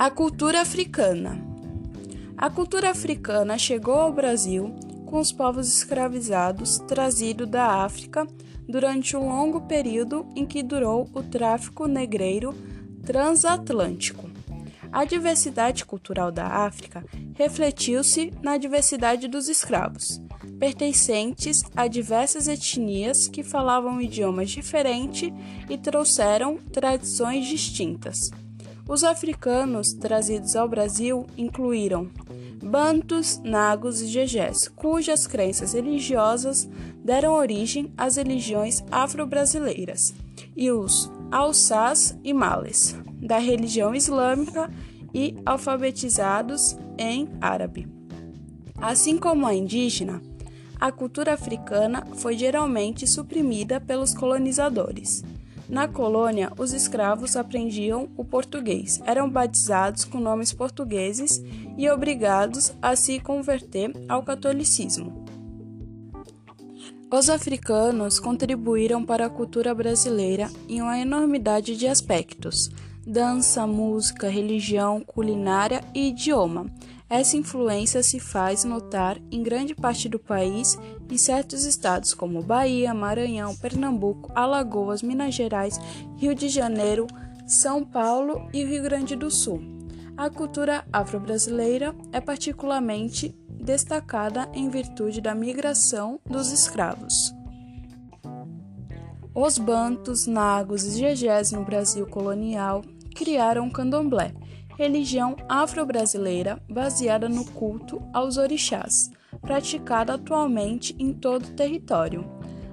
A cultura africana. A cultura africana chegou ao Brasil com os povos escravizados trazidos da África durante um longo período em que durou o tráfico negreiro transatlântico. A diversidade cultural da África refletiu-se na diversidade dos escravos, pertencentes a diversas etnias que falavam idiomas diferentes e trouxeram tradições distintas. Os africanos trazidos ao Brasil incluíram Bantus, Nagos e Jejés, cujas crenças religiosas deram origem às religiões afro-brasileiras, e os Alsás e Males, da religião islâmica e alfabetizados em árabe. Assim como a indígena, a cultura africana foi geralmente suprimida pelos colonizadores. Na colônia, os escravos aprendiam o português, eram batizados com nomes portugueses e obrigados a se converter ao catolicismo. Os africanos contribuíram para a cultura brasileira em uma enormidade de aspectos: dança, música, religião, culinária e idioma. Essa influência se faz notar em grande parte do país e certos estados como Bahia, Maranhão, Pernambuco, Alagoas, Minas Gerais, Rio de Janeiro, São Paulo e Rio Grande do Sul. A cultura afro-brasileira é particularmente destacada em virtude da migração dos escravos. Os bantos, nagos e jejés no Brasil colonial criaram o candomblé, religião afro-brasileira baseada no culto aos orixás, praticada atualmente em todo o território.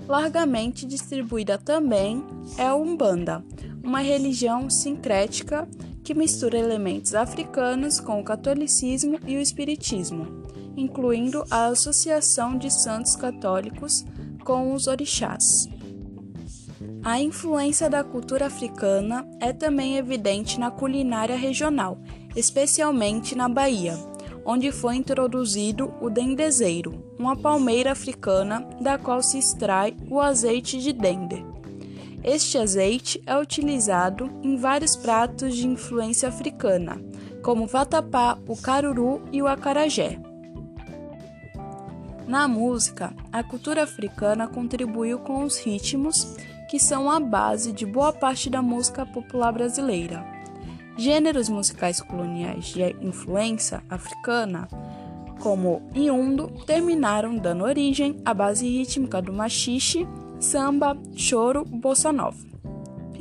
Largamente distribuída também é a Umbanda, uma religião sincrética que mistura elementos africanos com o catolicismo e o espiritismo, incluindo a associação de santos católicos com os orixás. A influência da cultura africana é também evidente na culinária regional, especialmente na Bahia, onde foi introduzido o dendezeiro, uma palmeira africana da qual se extrai o azeite de dende. Este azeite é utilizado em vários pratos de influência africana, como o vatapá, o caruru e o acarajé. Na música, a cultura africana contribuiu com os ritmos que são a base de boa parte da música popular brasileira. Gêneros musicais coloniais de influência africana, como Iundo, terminaram dando origem à base rítmica do machixe, samba, choro, bossa nova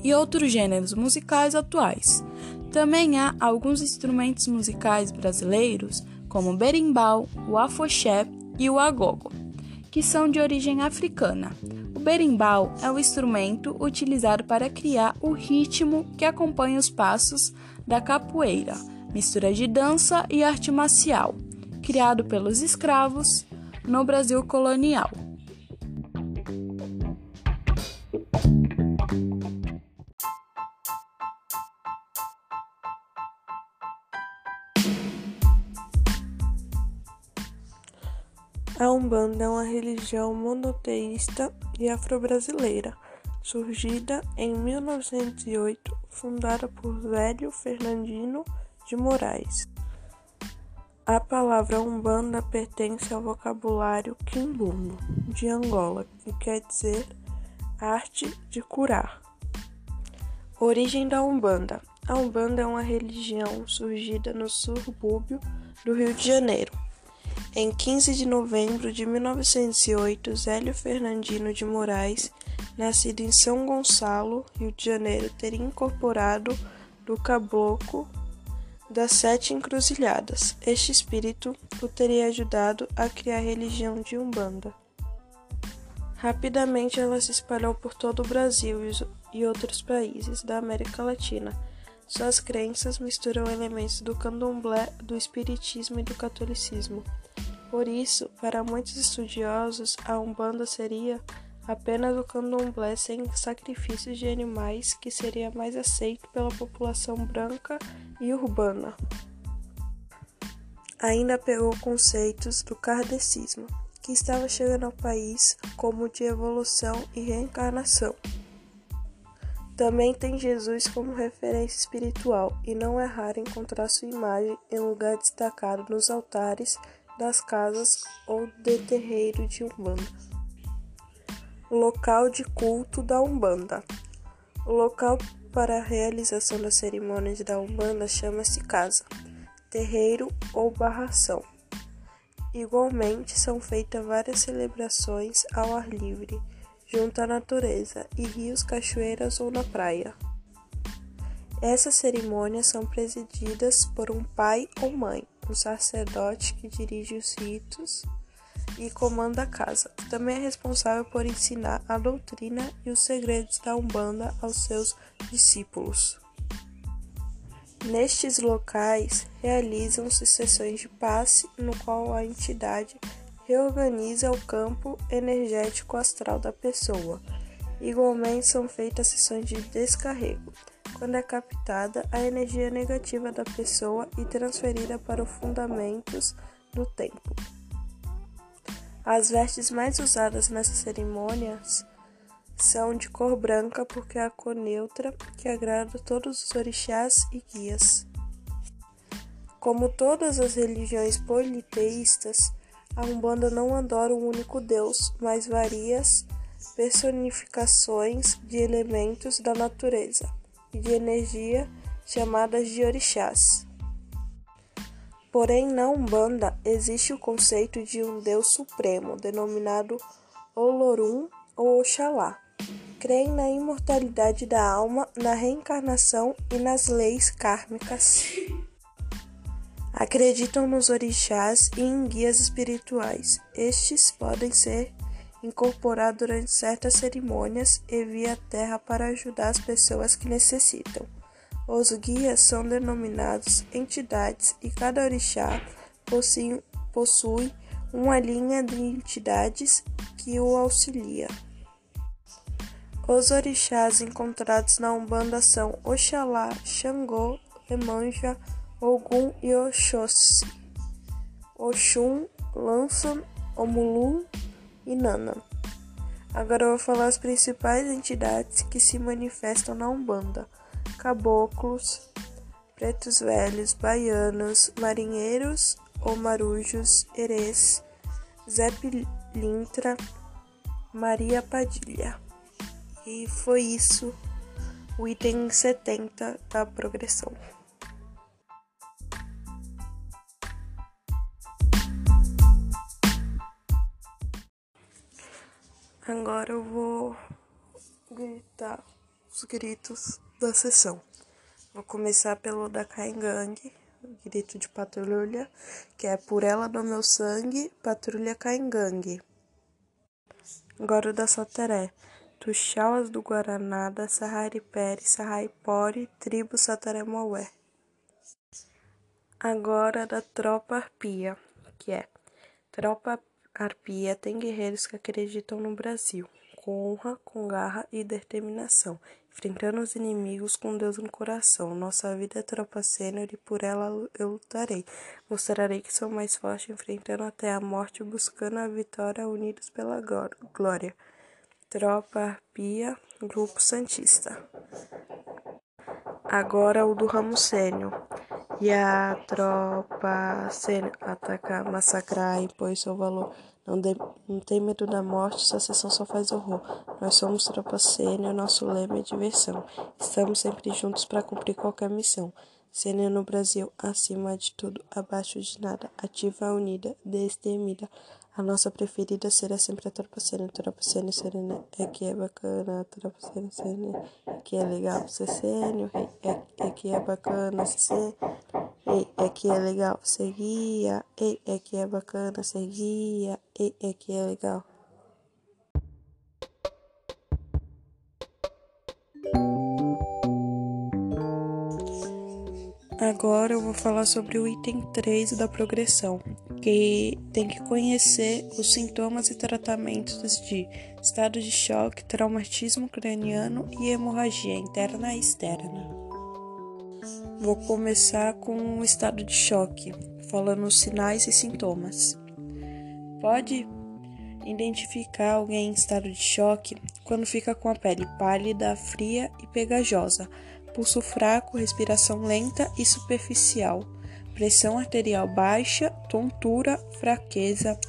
e outros gêneros musicais atuais. Também há alguns instrumentos musicais brasileiros, como o berimbau, o afoxé e o agogo, que são de origem africana berimbau é o instrumento utilizado para criar o ritmo que acompanha os passos da capoeira, mistura de dança e arte marcial, criado pelos escravos no Brasil colonial. A Umbanda é uma religião monoteísta e afro-brasileira, surgida em 1908, fundada por Velho Fernandino de Moraes. A palavra Umbanda pertence ao vocabulário quimbundo de Angola, que quer dizer arte de curar. Origem da Umbanda: A Umbanda é uma religião surgida no subúrbio do Rio de Janeiro em 15 de novembro de 1908, Zélio Fernandino de Moraes, nascido em São Gonçalo, Rio de Janeiro, teria incorporado do caboclo das Sete Encruzilhadas. Este espírito o teria ajudado a criar a religião de Umbanda. Rapidamente ela se espalhou por todo o Brasil e outros países da América Latina. Suas crenças misturam elementos do candomblé, do espiritismo e do catolicismo. Por isso, para muitos estudiosos, a Umbanda seria apenas o candomblé sem sacrifícios de animais que seria mais aceito pela população branca e urbana. Ainda pegou conceitos do kardecismo, que estava chegando ao país como de evolução e reencarnação. Também tem Jesus como referência espiritual, e não é raro encontrar sua imagem em lugar destacado nos altares das casas ou de terreiro de Umbanda. Local de culto da Umbanda. O local para a realização das cerimônias da Umbanda chama-se casa, terreiro ou barração. Igualmente são feitas várias celebrações ao ar livre junto à natureza, e rios, cachoeiras ou na praia. Essas cerimônias são presididas por um pai ou mãe, um sacerdote que dirige os ritos e comanda a casa. Também é responsável por ensinar a doutrina e os segredos da Umbanda aos seus discípulos. Nestes locais realizam-se sessões de passe, no qual a entidade reorganiza o campo energético astral da pessoa. Igualmente são feitas sessões de descarrego, quando é captada a energia negativa da pessoa e transferida para os fundamentos do templo. As vestes mais usadas nessas cerimônias são de cor branca porque é a cor neutra que agrada todos os orixás e guias. Como todas as religiões politeístas, a Umbanda não adora um único Deus, mas várias personificações de elementos da natureza e de energia chamadas de orixás. Porém, na Umbanda existe o conceito de um Deus supremo, denominado Olorum ou Oxalá. Creem na imortalidade da alma, na reencarnação e nas leis kármicas. Acreditam nos orixás e em guias espirituais. Estes podem ser incorporados durante certas cerimônias e via terra para ajudar as pessoas que necessitam. Os guias são denominados entidades e cada orixá possui, possui uma linha de entidades que o auxilia. Os orixás encontrados na Umbanda são Oxalá, Xangô, Emanja, Ogum e Oxóssi, Oxum, Lança, Omulu e Nana. Agora eu vou falar as principais entidades que se manifestam na Umbanda: caboclos, pretos velhos, baianos, marinheiros ou marujos, erês, Zé Pilintra, Maria Padilha. E foi isso o item 70 da progressão. Agora eu vou gritar os gritos da sessão. Vou começar pelo da Caingang, grito de patrulha, que é por ela no meu sangue, patrulha Caingang. Agora o da Soteré. Tuxauas do Guaraná, da Sarraripere, Sarraipore, tribo Sataremaué. Agora da tropa arpia, que é tropa Arpia tem guerreiros que acreditam no Brasil, com honra, com garra e determinação, enfrentando os inimigos com Deus no coração. Nossa vida é tropa sênior e por ela eu lutarei. Mostrarei que sou mais forte, enfrentando até a morte, buscando a vitória, unidos pela glória. Tropa Arpia, Grupo Santista. Agora o do Ramo Sênior. E a tropa sênior atacar, massacrar, impõe seu valor. Não, de, não tem medo da morte, sua sessão só faz horror. Nós somos tropa sênior, nosso lema é diversão. Estamos sempre juntos para cumprir qualquer missão. Sênior no Brasil, acima de tudo, abaixo de nada. Ativa, unida, destemida. A nossa preferida será sempre a tropa sênior, serena. É que é bacana, sênior, sênior. É que é legal ser sênior, é, é que é bacana sênior. Ei, é que é legal ser guia. Ei, é que é bacana ser guia. Ei, é que é legal. Agora eu vou falar sobre o item 3 da progressão, que tem que conhecer os sintomas e tratamentos de estado de choque, traumatismo craniano e hemorragia interna e externa. Vou começar com o estado de choque, falando os sinais e sintomas. Pode Identificar alguém em estado de choque quando fica com a pele pálida, fria e pegajosa, pulso fraco, respiração lenta e superficial, pressão arterial baixa, tontura, fraqueza,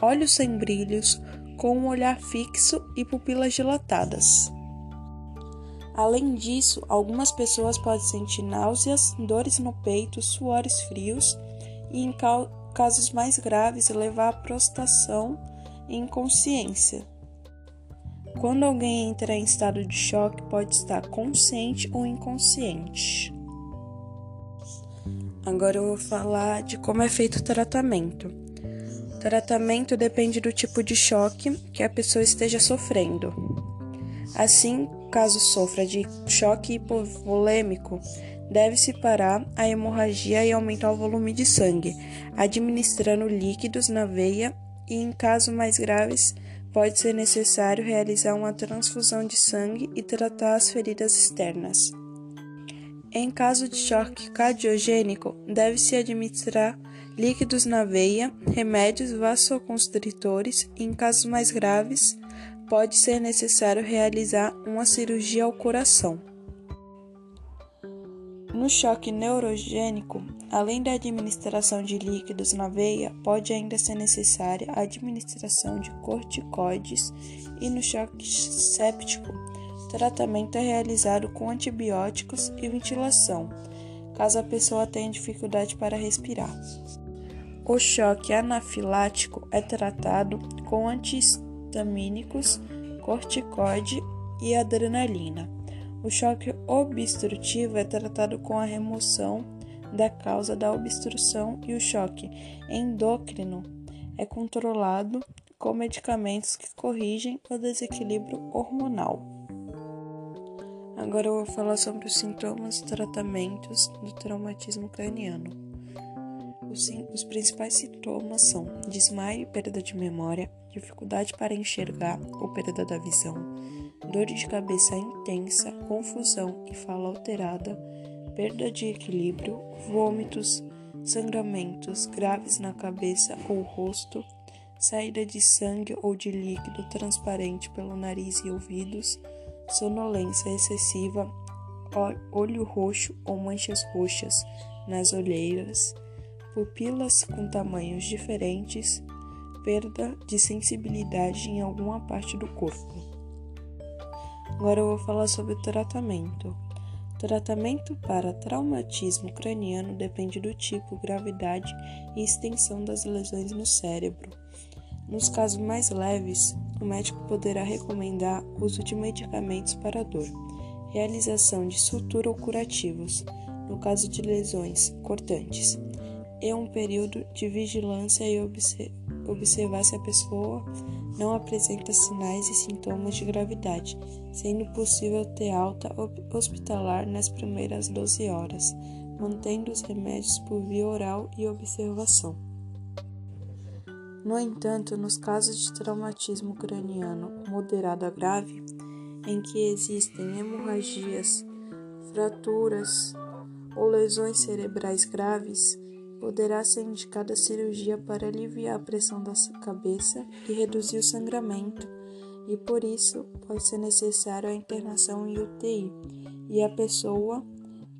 olhos sem brilhos, com um olhar fixo e pupilas dilatadas. Além disso, algumas pessoas podem sentir náuseas, dores no peito, suores frios e, em casos mais graves, levar à prostração e inconsciência. Quando alguém entra em estado de choque, pode estar consciente ou inconsciente. Agora eu vou falar de como é feito o tratamento. O tratamento depende do tipo de choque que a pessoa esteja sofrendo. Assim, caso sofra de choque hipovolêmico, deve-se parar a hemorragia e aumentar o volume de sangue, administrando líquidos na veia e, em casos mais graves, pode ser necessário realizar uma transfusão de sangue e tratar as feridas externas. Em caso de choque cardiogênico, deve-se administrar líquidos na veia, remédios vasoconstritores e, em casos mais graves, pode ser necessário realizar uma cirurgia ao coração. No choque neurogênico, além da administração de líquidos na veia, pode ainda ser necessária a administração de corticoides e no choque séptico, tratamento é realizado com antibióticos e ventilação, caso a pessoa tenha dificuldade para respirar. O choque anafilático é tratado com antihistamínicos, corticoide e adrenalina. O choque obstrutivo é tratado com a remoção da causa da obstrução e o choque endócrino é controlado com medicamentos que corrigem o desequilíbrio hormonal. Agora eu vou falar sobre os sintomas e tratamentos do traumatismo craniano. Os, principais sintomas são desmaio e perda de memória, dificuldade para enxergar ou perda da visão, dor de cabeça intensa, confusão e fala alterada, perda de equilíbrio, vômitos, sangramentos graves na cabeça ou rosto, saída de sangue ou de líquido transparente pelo nariz e ouvidos, sonolência excessiva, olho roxo ou manchas roxas nas olheiras, pupilas com tamanhos diferentes, perda de sensibilidade em alguma parte do corpo. Agora eu vou falar sobre o tratamento. Tratamento para traumatismo craniano depende do tipo, gravidade e extensão das lesões no cérebro. Nos casos mais leves, o médico poderá recomendar uso de medicamentos para dor, realização de sutura ou curativos, no caso de lesões cortantes, e um período de vigilância e observar se a pessoa não apresenta sinais e sintomas de gravidade, sendo possível ter alta hospitalar nas primeiras 12 horas, mantendo os remédios por via oral e observação. No entanto, nos casos de traumatismo craniano moderado a grave, em que existem hemorragias, fraturas ou lesões cerebrais graves, poderá ser indicada cirurgia para aliviar a pressão da cabeça e reduzir o sangramento, e por isso pode ser necessário a internação em UTI, e a pessoa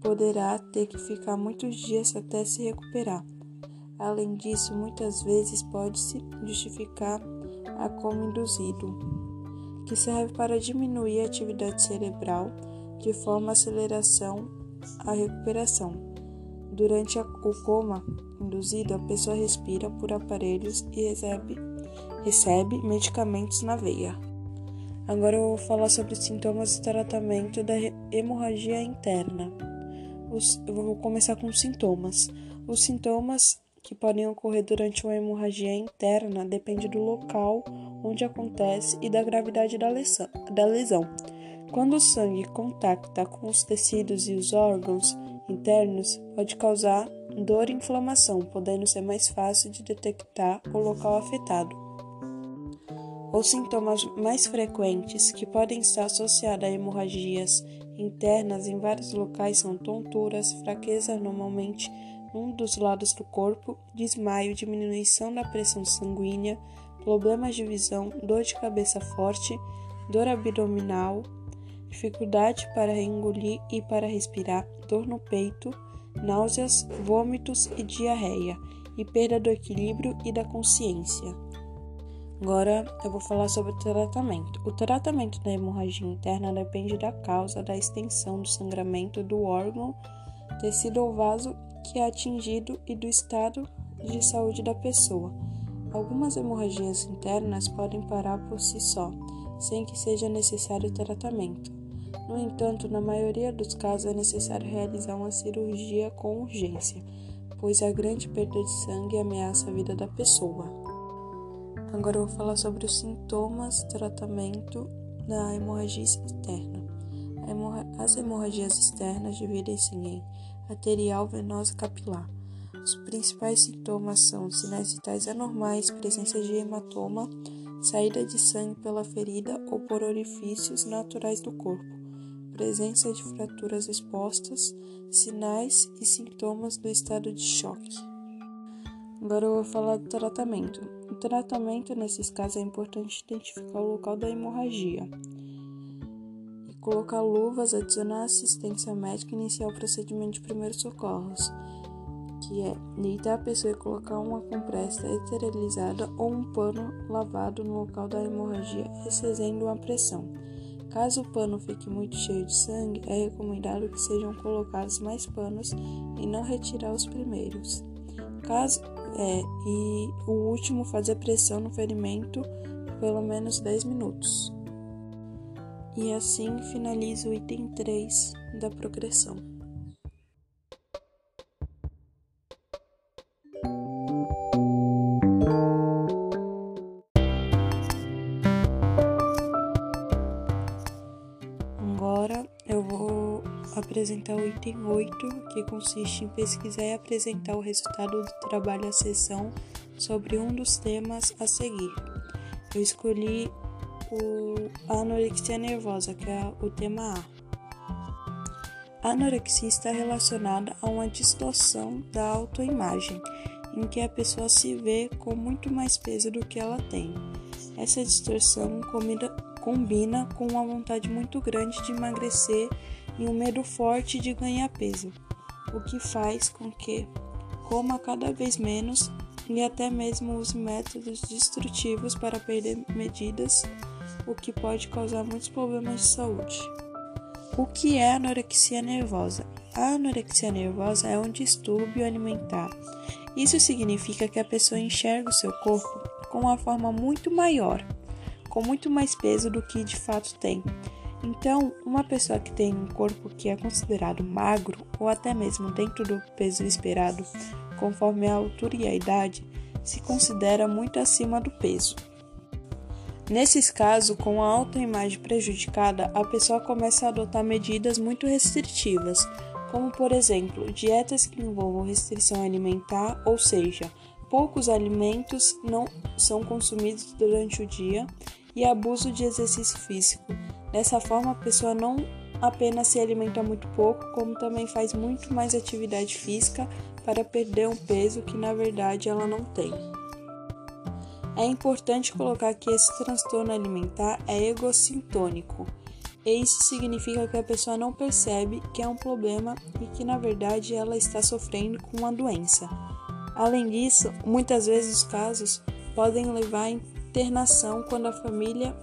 poderá ter que ficar muitos dias até se recuperar. Além disso, muitas vezes pode-se justificar a coma induzido, que serve para diminuir a atividade cerebral de forma a aceleração a recuperação. Durante o coma induzido, a pessoa respira por aparelhos e recebe, recebe medicamentos na veia. Agora eu vou falar sobre sintomas e tratamento da hemorragia interna. Os, eu vou começar com sintomas. Os sintomas que podem ocorrer durante uma hemorragia interna depende do local onde acontece e da gravidade da lesão. Da lesão. Quando o sangue contacta com os tecidos e os órgãos, internos pode causar dor e inflamação, podendo ser mais fácil de detectar o local afetado. Os sintomas mais frequentes que podem estar associados a hemorragias internas em vários locais são tonturas, fraqueza normalmente um dos lados do corpo, desmaio, diminuição da pressão sanguínea, problemas de visão, dor de cabeça forte, dor abdominal, dificuldade para engolir e para respirar, dor no peito, náuseas, vômitos e diarreia, e perda do equilíbrio e da consciência. Agora eu vou falar sobre o tratamento. O tratamento da hemorragia interna depende da causa, da extensão do sangramento do órgão, tecido ou vaso que é atingido e do estado de saúde da pessoa. Algumas hemorragias internas podem parar por si só, sem que seja necessário tratamento. No entanto, na maioria dos casos é necessário realizar uma cirurgia com urgência, pois a grande perda de sangue ameaça a vida da pessoa. Agora eu vou falar sobre os sintomas, tratamento da hemorragia externa. As hemorragias externas dividem-se em arterial, venosa e capilar. Os principais sintomas são sinais vitais anormais, presença de hematoma, saída de sangue pela ferida ou por orifícios naturais do corpo, presença de fraturas expostas, sinais e sintomas do estado de choque. Agora eu vou falar do tratamento. O tratamento nesses casos é importante identificar o local da hemorragia. E colocar luvas, adicionar assistência médica e iniciar o procedimento de primeiros socorros, que é deitar a pessoa e colocar uma compressa esterilizada ou um pano lavado no local da hemorragia, excedendo a pressão. Caso o pano fique muito cheio de sangue, é recomendado que sejam colocados mais panos e não retirar os primeiros. Caso é, e o último fazer pressão no ferimento pelo menos 10 minutos. E assim finaliza o item 3 da progressão. Apresentar o item 8, que consiste em pesquisar e apresentar o resultado do trabalho à sessão sobre um dos temas a seguir. Eu escolhi o a anorexia nervosa, que é o tema A. A anorexia está relacionada a uma distorção da autoimagem, em que a pessoa se vê com muito mais peso do que ela tem. Essa distorção combina com uma vontade muito grande de emagrecer e um medo forte de ganhar peso, o que faz com que coma cada vez menos e até mesmo use métodos destrutivos para perder medidas, o que pode causar muitos problemas de saúde. O que é anorexia nervosa? A anorexia nervosa é um distúrbio alimentar. Isso significa que a pessoa enxerga o seu corpo com uma forma muito maior, com muito mais peso do que de fato tem então, uma pessoa que tem um corpo que é considerado magro ou até mesmo dentro do peso esperado, conforme a altura e a idade, se considera muito acima do peso. Nesses casos, com a autoimagem prejudicada, a pessoa começa a adotar medidas muito restritivas, como por exemplo, dietas que envolvam restrição alimentar, ou seja, poucos alimentos não são consumidos durante o dia, e abuso de exercício físico, Dessa forma, a pessoa não apenas se alimenta muito pouco, como também faz muito mais atividade física para perder um peso que na verdade ela não tem. É importante colocar que esse transtorno alimentar é egocintônico. Isso significa que a pessoa não percebe que é um problema e que na verdade ela está sofrendo com uma doença. Além disso, muitas vezes os casos podem levar à internação quando a família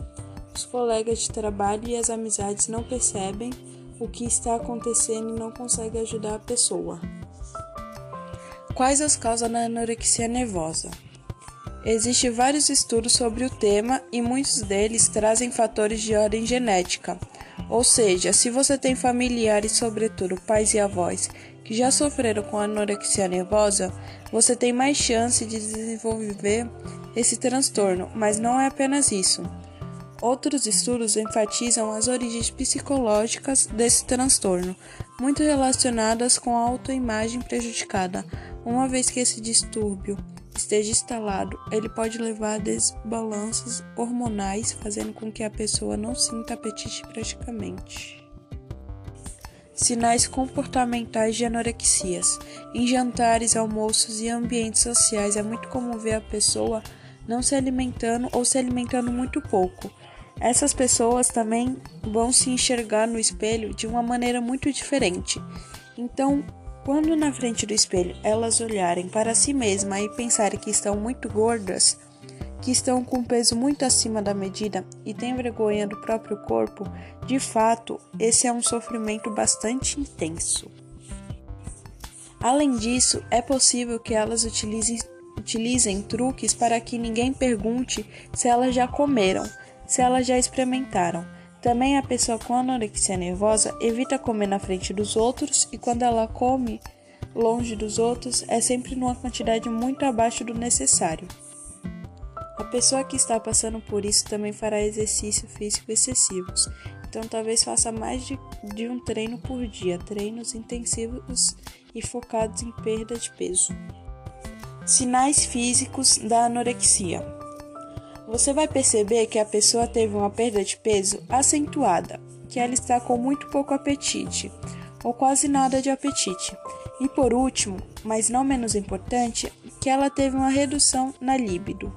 os colegas de trabalho e as amizades não percebem o que está acontecendo e não conseguem ajudar a pessoa. Quais as causas da anorexia nervosa? Existem vários estudos sobre o tema e muitos deles trazem fatores de ordem genética. Ou seja, se você tem familiares, sobretudo pais e avós, que já sofreram com anorexia nervosa, você tem mais chance de desenvolver esse transtorno, mas não é apenas isso. Outros estudos enfatizam as origens psicológicas desse transtorno, muito relacionadas com a autoimagem prejudicada. Uma vez que esse distúrbio esteja instalado, ele pode levar a desbalanços hormonais, fazendo com que a pessoa não sinta apetite praticamente. Sinais comportamentais de anorexias. Em jantares, almoços e ambientes sociais é muito comum ver a pessoa não se alimentando ou se alimentando muito pouco. Essas pessoas também vão se enxergar no espelho de uma maneira muito diferente. Então, quando na frente do espelho elas olharem para si mesmas e pensarem que estão muito gordas, que estão com peso muito acima da medida e têm vergonha do próprio corpo, de fato, esse é um sofrimento bastante intenso. Além disso, é possível que elas utilizem, utilizem truques para que ninguém pergunte se elas já comeram, se elas já experimentaram. Também a pessoa com anorexia nervosa evita comer na frente dos outros e quando ela come longe dos outros é sempre numa quantidade muito abaixo do necessário. A pessoa que está passando por isso também fará exercício físico excessivos, então talvez faça mais de, de um treino por dia, treinos intensivos e focados em perda de peso. Sinais físicos da anorexia. Você vai perceber que a pessoa teve uma perda de peso acentuada, que ela está com muito pouco apetite ou quase nada de apetite. E por último, mas não menos importante, que ela teve uma redução na libido.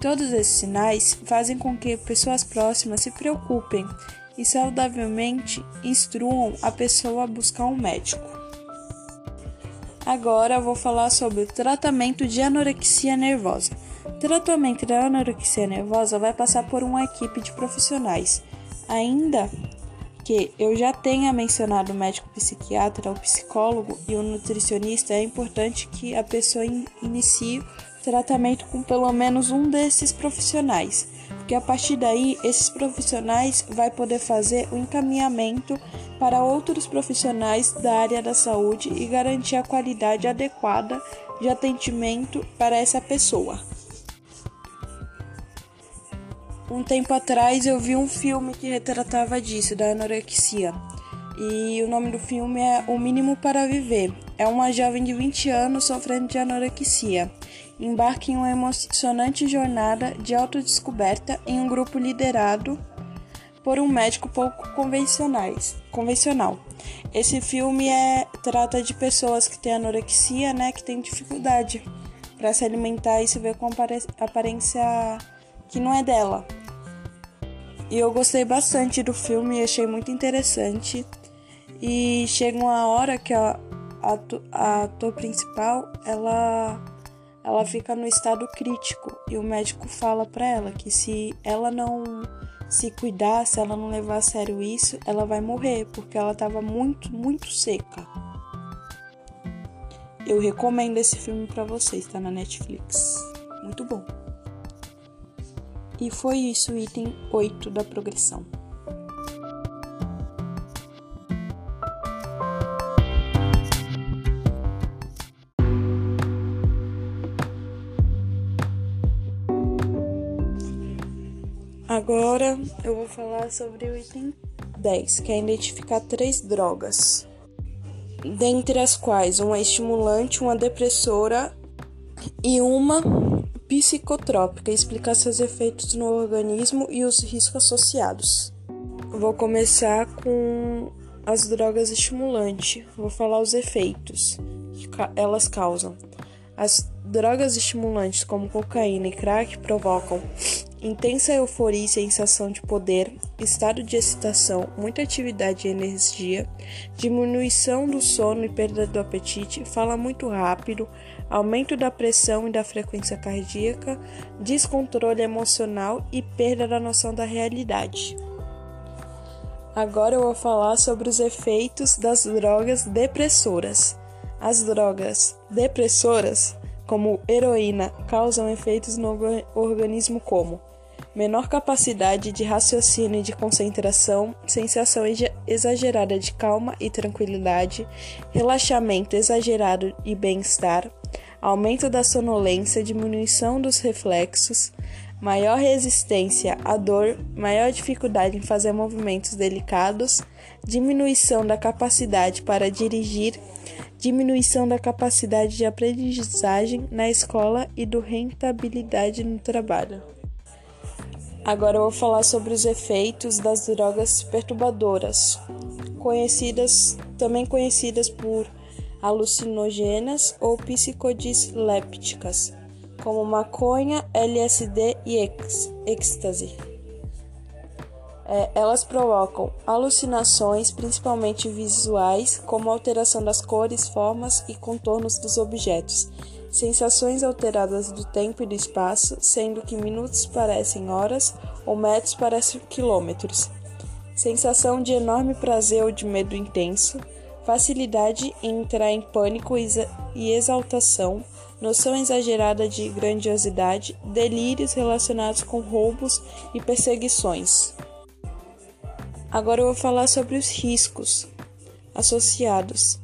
Todos esses sinais fazem com que pessoas próximas se preocupem e saudavelmente instruam a pessoa a buscar um médico. Agora vou falar sobre o tratamento de anorexia nervosa. Tratamento da anorexia nervosa vai passar por uma equipe de profissionais. Ainda que eu já tenha mencionado o médico psiquiatra, o psicólogo e o nutricionista, é importante que a pessoa inicie tratamento com pelo menos um desses profissionais, porque a partir daí esses profissionais vai poder fazer o encaminhamento para outros profissionais da área da saúde e garantir a qualidade adequada de atendimento para essa pessoa. Um tempo atrás eu vi um filme que retratava disso, da anorexia. E o nome do filme é O Mínimo para Viver. É uma jovem de 20 anos sofrendo de anorexia embarque em uma emocionante jornada de autodescoberta em um grupo liderado por um médico pouco convencionais, convencional. Esse filme é, trata de pessoas que têm anorexia, né, que têm dificuldade para se alimentar e se ver com aparência que não é dela. E eu gostei bastante do filme, achei muito interessante. E chega uma hora que a, a, a ator principal, ela ela fica no estado crítico e o médico fala para ela que se ela não se cuidar, se ela não levar a sério isso, ela vai morrer, porque ela estava muito, muito seca. Eu recomendo esse filme para vocês, está na Netflix. Muito bom. E foi isso o item 8 da progressão. Agora eu vou falar sobre o item 10, que é identificar três drogas, dentre as quais uma estimulante, uma depressora e uma psicotrópica, explicar seus efeitos no organismo e os riscos associados. Vou começar com as drogas estimulantes. Vou falar os efeitos que elas causam. As drogas estimulantes, como cocaína e crack, provocam intensa euforia e sensação de poder, estado de excitação, muita atividade e energia, diminuição do sono e perda do apetite, fala muito rápido, aumento da pressão e da frequência cardíaca, descontrole emocional e perda da noção da realidade. Agora eu vou falar sobre os efeitos das drogas depressoras. As drogas depressoras, como heroína, causam efeitos no organismo como menor capacidade de raciocínio e de concentração, sensação exagerada de calma e tranquilidade, relaxamento exagerado e bem-estar, aumento da sonolência, diminuição dos reflexos, maior resistência à dor, maior dificuldade em fazer movimentos delicados, diminuição da capacidade para dirigir, diminuição da capacidade de aprendizagem na escola e do rentabilidade no trabalho. Agora eu vou falar sobre os efeitos das drogas perturbadoras, conhecidas também conhecidas por alucinogênas ou psicodislépticas, como maconha, LSD e êxtase. É, elas provocam alucinações, principalmente visuais, como alteração das cores, formas e contornos dos objetos, sensações alteradas do tempo e do espaço, sendo que minutos parecem horas ou metros parecem quilômetros, sensação de enorme prazer ou de medo intenso, facilidade em entrar em pânico e exaltação, noção exagerada de grandiosidade, delírios relacionados com roubos e perseguições. Agora eu vou falar sobre os riscos associados,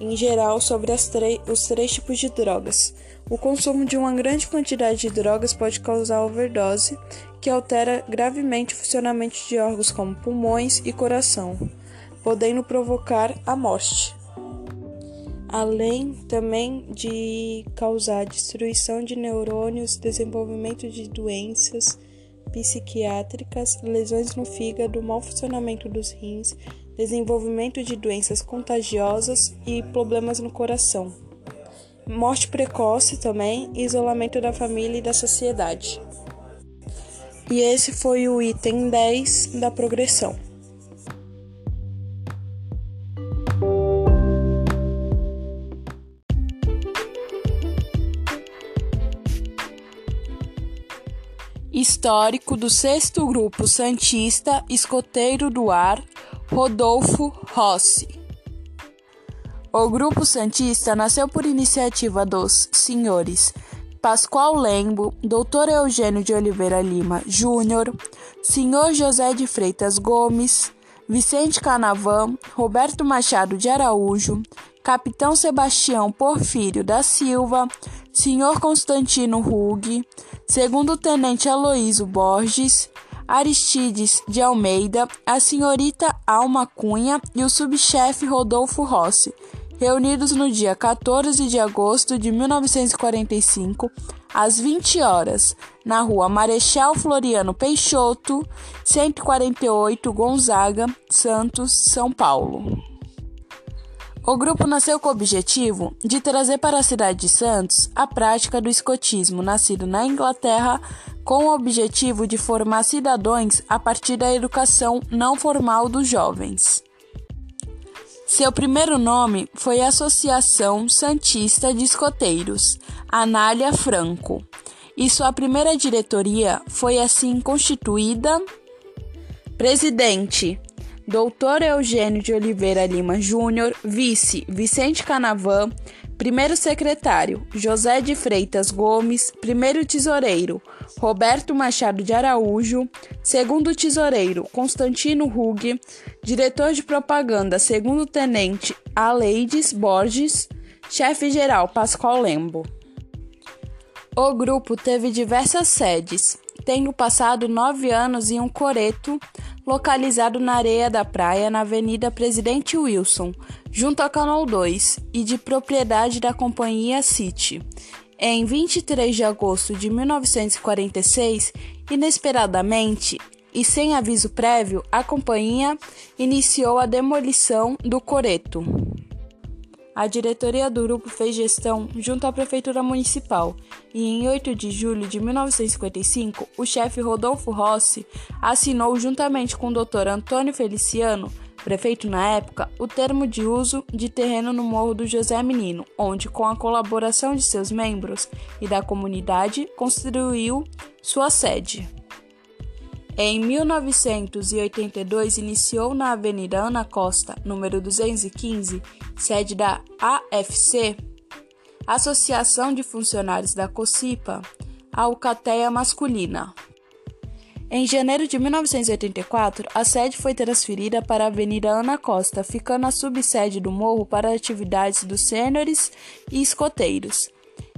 em geral, sobre os três tipos de drogas. O consumo de uma grande quantidade de drogas pode causar overdose, que altera gravemente o funcionamento de órgãos como pulmões e coração, podendo provocar a morte. Além também de causar destruição de neurônios, desenvolvimento de doenças psiquiátricas, lesões no fígado, mau funcionamento dos rins, desenvolvimento de doenças contagiosas e problemas no coração. Morte precoce também, isolamento da família e da sociedade. E esse foi o item 10 da progressão. histórico do sexto grupo Santista Escoteiro do Ar, Rodolfo Rossi. O grupo Santista nasceu por iniciativa dos senhores Pascoal Lembo, Dr. Eugênio de Oliveira Lima Júnior, Senhor José de Freitas Gomes, Vicente Canavan, Roberto Machado de Araújo, Capitão Sebastião Porfírio da Silva, Senhor Constantino Rugg, Segundo Tenente Aloísio Borges, Aristides de Almeida, a senhorita Alma Cunha e o subchefe Rodolfo Rossi, reunidos no dia 14 de agosto de 1945, às 20 horas, na rua Marechal Floriano Peixoto, 148 Gonzaga, Santos, São Paulo. O grupo nasceu com o objetivo de trazer para a cidade de Santos a prática do escotismo, nascido na Inglaterra, com o objetivo de formar cidadãos a partir da educação não formal dos jovens. Seu primeiro nome foi Associação Santista de Escoteiros, Anália Franco, e sua primeira diretoria foi assim constituída. Presidente Doutor Eugênio de Oliveira Lima Júnior, vice Vicente Canavan, primeiro secretário José de Freitas Gomes, primeiro tesoureiro Roberto Machado de Araújo, segundo tesoureiro Constantino Rugg, diretor de propaganda segundo tenente Aleides Borges, chefe geral Pascoal Lembo. O grupo teve diversas sedes, tendo passado nove anos em um coreto localizado na areia da praia na Avenida Presidente Wilson, junto ao Canal 2, e de propriedade da companhia City. Em 23 de agosto de 1946, inesperadamente e sem aviso prévio, a companhia iniciou a demolição do coreto. A diretoria do grupo fez gestão junto à Prefeitura Municipal e, em 8 de julho de 1955, o chefe Rodolfo Rossi assinou, juntamente com o Dr. Antônio Feliciano, prefeito na época, o termo de uso de terreno no Morro do José Menino, onde, com a colaboração de seus membros e da comunidade, construiu sua sede. Em 1982, iniciou na Avenida Ana Costa, número 215, sede da AFC, Associação de Funcionários da COCIPA, a Alcateia Masculina. Em janeiro de 1984, a sede foi transferida para a Avenida Ana Costa, ficando a subsede do morro para atividades dos sêniores e escoteiros.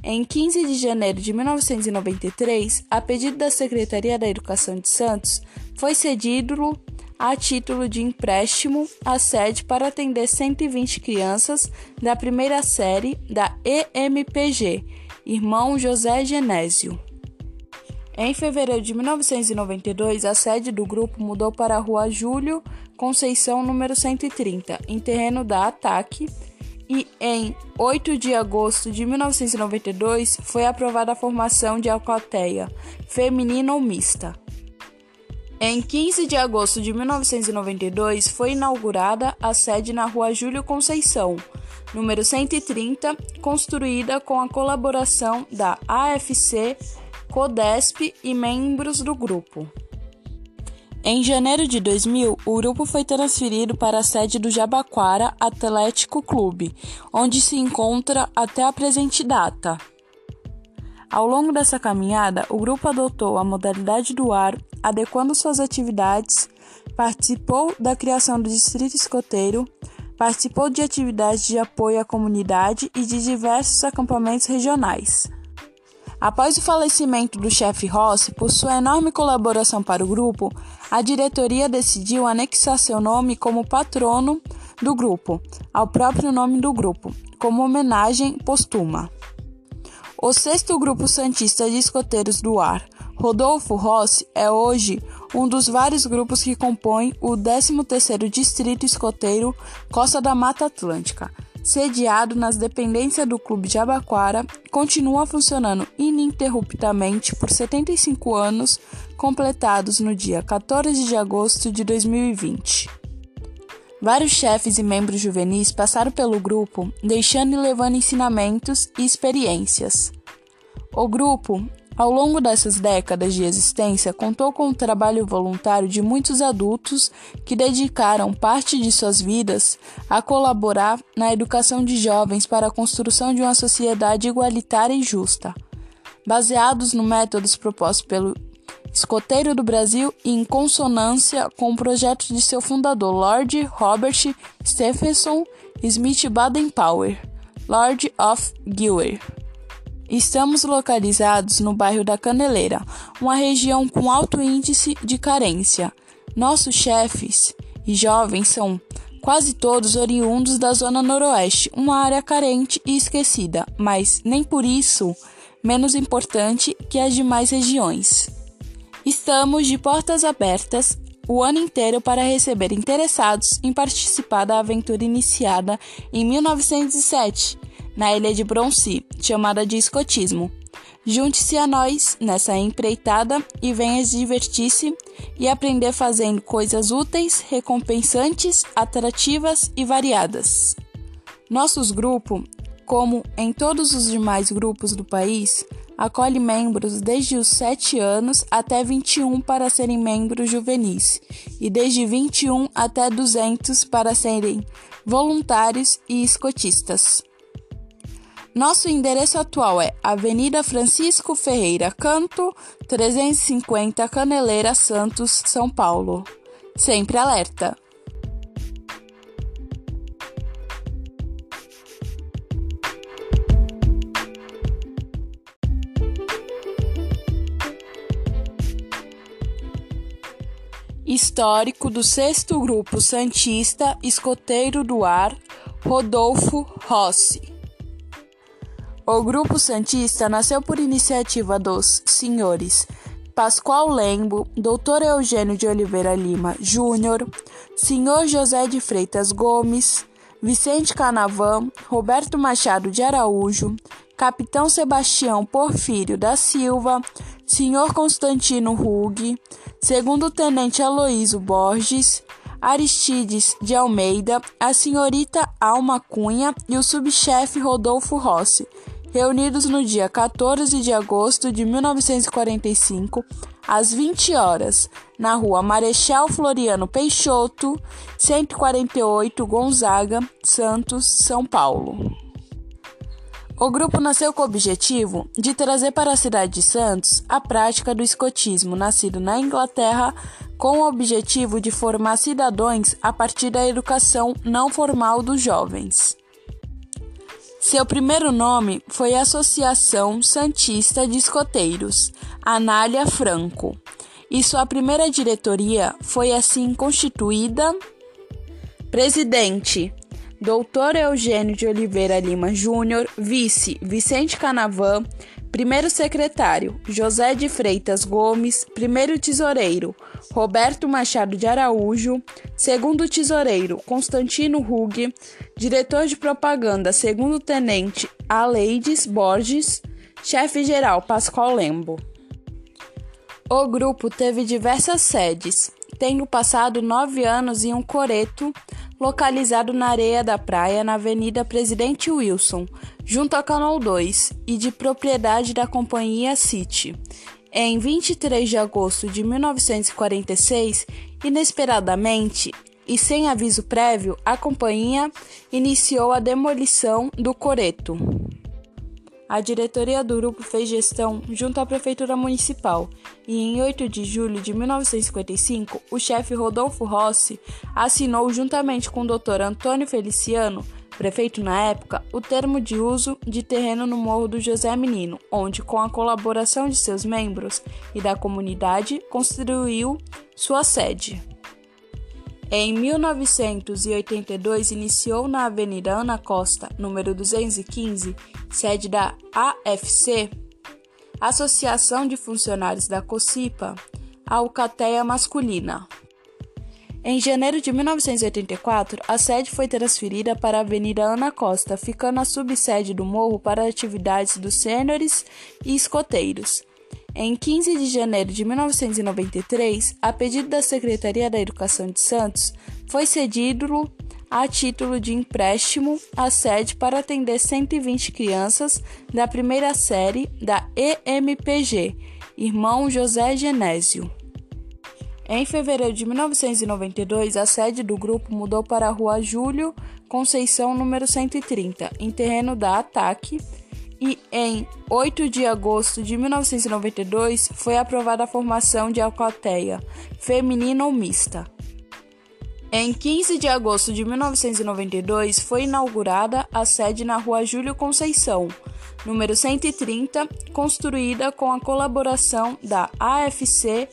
Em 15 de janeiro de 1993, a pedido da Secretaria da Educação de Santos, foi cedido a título de empréstimo a sede para atender 120 crianças da primeira série da EMPG, Irmão José Genésio. Em fevereiro de 1992, a sede do grupo mudou para a Rua Júlio Conceição, número 130, em terreno da ATAC, e em 8 de agosto de 1992 foi aprovada a formação de Alcateia, feminina ou mista. Em 15 de agosto de 1992 foi inaugurada a sede na Rua Júlio Conceição, número 130, construída com a colaboração da AFC, CODESP e membros do grupo. Em janeiro de 2000, o grupo foi transferido para a sede do Jabaquara Atlético Clube, onde se encontra até a presente data. Ao longo dessa caminhada, o grupo adotou a modalidade do ar, adequando suas atividades, participou da criação do distrito escoteiro, participou de atividades de apoio à comunidade e de diversos acampamentos regionais. Após o falecimento do chefe Rossi, por sua enorme colaboração para o grupo, a diretoria decidiu anexar seu nome como patrono do grupo ao próprio nome do grupo, como homenagem postuma. O sexto grupo santista de escoteiros do ar, Rodolfo Rossi, é hoje um dos vários grupos que compõem o 13º Distrito Escoteiro Costa da Mata Atlântica sediado nas dependências do Clube de Abaquara, continua funcionando ininterruptamente por 75 anos, completados no dia 14 de agosto de 2020. Vários chefes e membros juvenis passaram pelo grupo, deixando e levando ensinamentos e experiências. O grupo ao longo dessas décadas de existência, contou com o trabalho voluntário de muitos adultos que dedicaram parte de suas vidas a colaborar na educação de jovens para a construção de uma sociedade igualitária e justa, baseados no métodos propostos pelo escoteiro do Brasil e em consonância com o projeto de seu fundador, Lord Robert Stephenson Smith Baden-Powell, Lord of Gilwer. Estamos localizados no bairro da Caneleira, uma região com alto índice de carência. Nossos chefes e jovens são quase todos oriundos da zona noroeste, uma área carente e esquecida, mas nem por isso menos importante que as demais regiões. Estamos de portas abertas o ano inteiro para receber interessados em participar da aventura iniciada em 1907 na ilha de Bronci, chamada de escotismo. Junte-se a nós nessa empreitada e venha divertir-se e aprender fazendo coisas úteis, recompensantes, atrativas e variadas. Nossos grupos, como em todos os demais grupos do país, acolhe membros desde os 7 anos até 21 para serem membros juvenis e desde 21 até 200 para serem voluntários e escotistas. Nosso endereço atual é Avenida Francisco Ferreira Canto, 350 Caneleira, Santos, São Paulo. Sempre alerta! Histórico do sexto grupo Santista Escoteiro do Ar, Rodolfo Rossi. O Grupo Santista nasceu por iniciativa dos senhores Pascoal Lembo, Dr. Eugênio de Oliveira Lima Júnior, Senhor José de Freitas Gomes, Vicente Canavan, Roberto Machado de Araújo, Capitão Sebastião Porfírio da Silva, Senhor Constantino Rugue, Segundo Tenente Aloísio Borges, Aristides de Almeida, a senhorita Alma Cunha e o subchefe Rodolfo Rossi, reunidos no dia 14 de agosto de 1945, às 20 horas, na rua Marechal Floriano Peixoto, 148 Gonzaga, Santos, São Paulo. O grupo nasceu com o objetivo de trazer para a cidade de Santos a prática do escotismo, nascido na Inglaterra, com o objetivo de formar cidadãos a partir da educação não formal dos jovens. Seu primeiro nome foi Associação Santista de Escoteiros, Anália Franco, e sua primeira diretoria foi assim constituída. Presidente: Dr. Eugênio de Oliveira Lima Júnior, vice: Vicente Canavan, Primeiro secretário: José de Freitas Gomes. Primeiro tesoureiro: Roberto Machado de Araújo. Segundo tesoureiro: Constantino Hug. Diretor de propaganda: Segundo tenente Aleides Borges. Chefe-geral: Pascoal Lembo. O grupo teve diversas sedes, tendo passado nove anos em um coreto localizado na areia da praia na Avenida Presidente Wilson, junto ao Canal 2, e de propriedade da companhia City. Em 23 de agosto de 1946, inesperadamente e sem aviso prévio, a companhia iniciou a demolição do coreto. A diretoria do grupo fez gestão junto à prefeitura municipal e em 8 de julho de 1955, o chefe Rodolfo Rossi assinou juntamente com o Dr. Antônio Feliciano, prefeito na época, o termo de uso de terreno no Morro do José Menino, onde com a colaboração de seus membros e da comunidade construiu sua sede. Em 1982, iniciou na Avenida Ana Costa, número 215, sede da AFC, Associação de Funcionários da COCIPA, a Alcateia Masculina. Em janeiro de 1984, a sede foi transferida para a Avenida Ana Costa, ficando a subsede do morro para atividades dos sêniores e escoteiros. Em 15 de janeiro de 1993, a pedido da Secretaria da Educação de Santos, foi cedido a título de empréstimo a sede para atender 120 crianças da primeira série da EMPG, Irmão José Genésio. Em fevereiro de 1992, a sede do grupo mudou para a Rua Júlio Conceição, número 130, em terreno da Ataque e em 8 de agosto de 1992 foi aprovada a formação de alcateia feminina ou mista. Em 15 de agosto de 1992 foi inaugurada a sede na Rua Júlio Conceição, número 130, construída com a colaboração da AFC,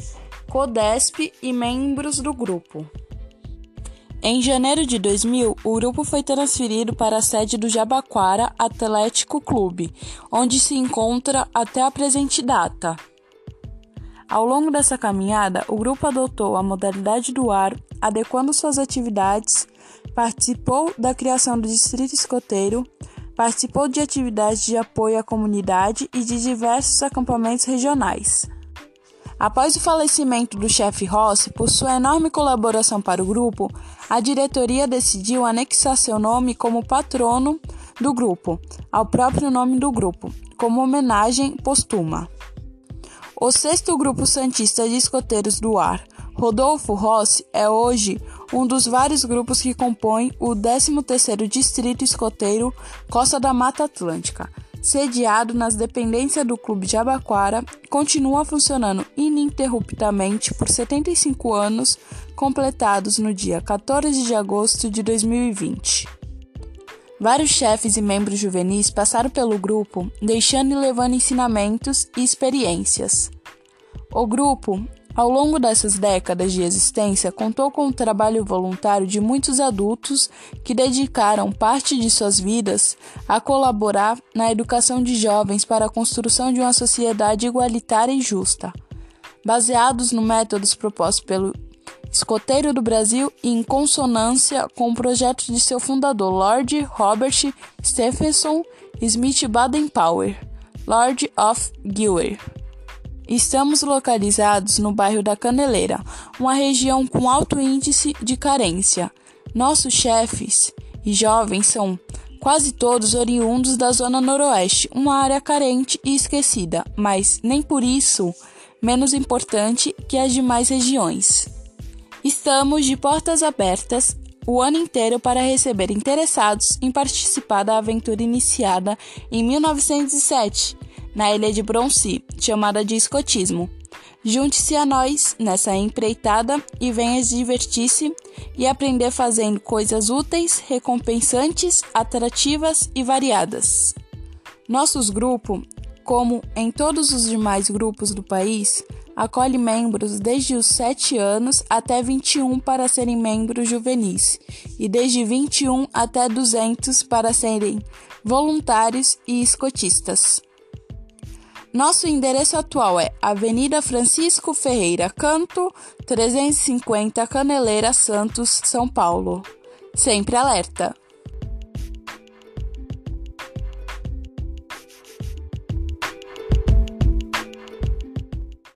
CODESP e membros do grupo. Em janeiro de 2000, o grupo foi transferido para a sede do Jabaquara Atlético Clube, onde se encontra até a presente data. Ao longo dessa caminhada, o grupo adotou a modalidade do ar, adequando suas atividades, participou da criação do distrito escoteiro, participou de atividades de apoio à comunidade e de diversos acampamentos regionais. Após o falecimento do chefe Rossi, por sua enorme colaboração para o grupo, a diretoria decidiu anexar seu nome como patrono do grupo ao próprio nome do grupo, como homenagem postuma. O sexto grupo santista de escoteiros do ar, Rodolfo Rossi, é hoje um dos vários grupos que compõem o 13º Distrito Escoteiro Costa da Mata Atlântica, sediado nas dependências do Clube de Abaquara, continua funcionando ininterruptamente por 75 anos, completados no dia 14 de agosto de 2020. Vários chefes e membros juvenis passaram pelo grupo, deixando e levando ensinamentos e experiências. O grupo ao longo dessas décadas de existência, contou com o trabalho voluntário de muitos adultos que dedicaram parte de suas vidas a colaborar na educação de jovens para a construção de uma sociedade igualitária e justa. Baseados no métodos propostos pelo escoteiro do Brasil e em consonância com o projeto de seu fundador, Lord Robert Stephenson Smith Baden-Powell, Lord of Gilwer. Estamos localizados no bairro da Caneleira, uma região com alto índice de carência. Nossos chefes e jovens são quase todos oriundos da zona noroeste, uma área carente e esquecida, mas nem por isso menos importante que as demais regiões. Estamos de portas abertas o ano inteiro para receber interessados em participar da aventura iniciada em 1907 na ilha de Bronci, chamada de escotismo. Junte-se a nós nessa empreitada e venha divertir-se e aprender fazendo coisas úteis, recompensantes, atrativas e variadas. Nossos grupos, como em todos os demais grupos do país, acolhe membros desde os 7 anos até 21 para serem membros juvenis e desde 21 até 200 para serem voluntários e escotistas. Nosso endereço atual é Avenida Francisco Ferreira Canto, 350 Caneleira, Santos, São Paulo. Sempre alerta!